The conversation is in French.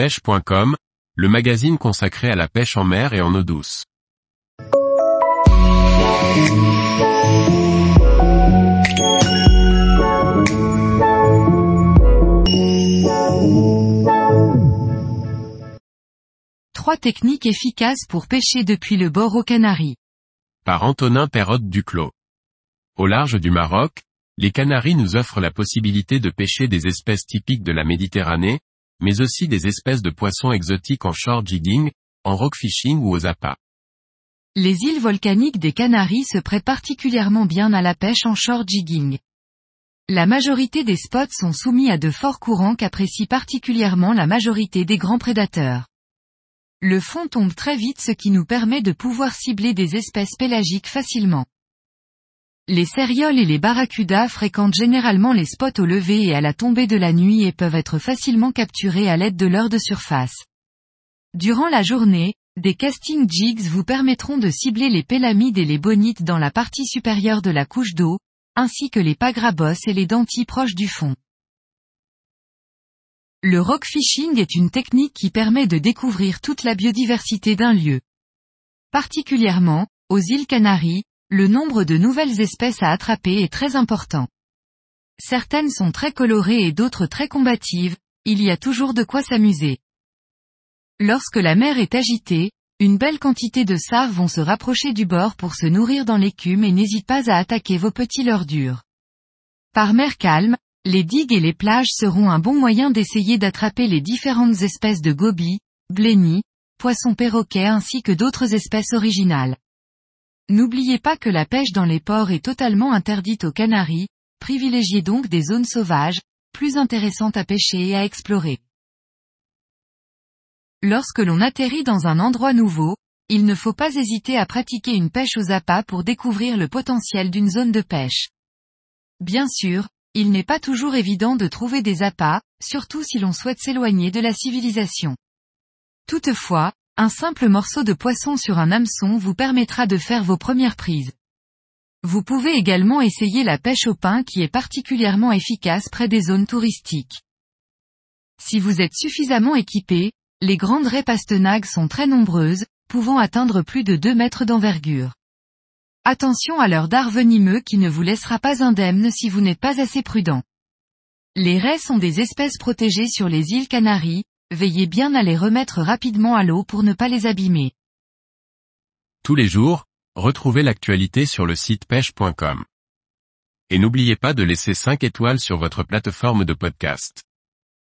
pêche.com, le magazine consacré à la pêche en mer et en eau douce. Trois techniques efficaces pour pêcher depuis le bord aux Canaries. Par Antonin Perrotte Duclos. Au large du Maroc, les Canaries nous offrent la possibilité de pêcher des espèces typiques de la Méditerranée, mais aussi des espèces de poissons exotiques en short jigging, en rock fishing ou aux appâts. Les îles volcaniques des Canaries se prêtent particulièrement bien à la pêche en short jigging. La majorité des spots sont soumis à de forts courants qu'apprécie particulièrement la majorité des grands prédateurs. Le fond tombe très vite ce qui nous permet de pouvoir cibler des espèces pélagiques facilement. Les cérioles et les barracudas fréquentent généralement les spots au lever et à la tombée de la nuit et peuvent être facilement capturés à l'aide de l'heure de surface. Durant la journée, des casting jigs vous permettront de cibler les pélamides et les bonites dans la partie supérieure de la couche d'eau, ainsi que les pagrabos et les dentis proches du fond. Le rock fishing est une technique qui permet de découvrir toute la biodiversité d'un lieu. Particulièrement, aux îles Canaries, le nombre de nouvelles espèces à attraper est très important. Certaines sont très colorées et d'autres très combatives, il y a toujours de quoi s'amuser. Lorsque la mer est agitée, une belle quantité de sards vont se rapprocher du bord pour se nourrir dans l'écume et n'hésitent pas à attaquer vos petits durs. Par mer calme, les digues et les plages seront un bon moyen d'essayer d'attraper les différentes espèces de gobies, blennies, poissons perroquets ainsi que d'autres espèces originales. N'oubliez pas que la pêche dans les ports est totalement interdite aux Canaries, privilégiez donc des zones sauvages, plus intéressantes à pêcher et à explorer. Lorsque l'on atterrit dans un endroit nouveau, il ne faut pas hésiter à pratiquer une pêche aux appâts pour découvrir le potentiel d'une zone de pêche. Bien sûr, il n'est pas toujours évident de trouver des appâts, surtout si l'on souhaite s'éloigner de la civilisation. Toutefois, un simple morceau de poisson sur un hameçon vous permettra de faire vos premières prises. Vous pouvez également essayer la pêche au pain qui est particulièrement efficace près des zones touristiques. Si vous êtes suffisamment équipé, les grandes raies pastenagues sont très nombreuses, pouvant atteindre plus de 2 mètres d'envergure. Attention à leur dard venimeux qui ne vous laissera pas indemne si vous n'êtes pas assez prudent. Les raies sont des espèces protégées sur les îles Canaries, veillez bien à les remettre rapidement à l'eau pour ne pas les abîmer. Tous les jours, retrouvez l'actualité sur le site pêche.com. Et n'oubliez pas de laisser 5 étoiles sur votre plateforme de podcast.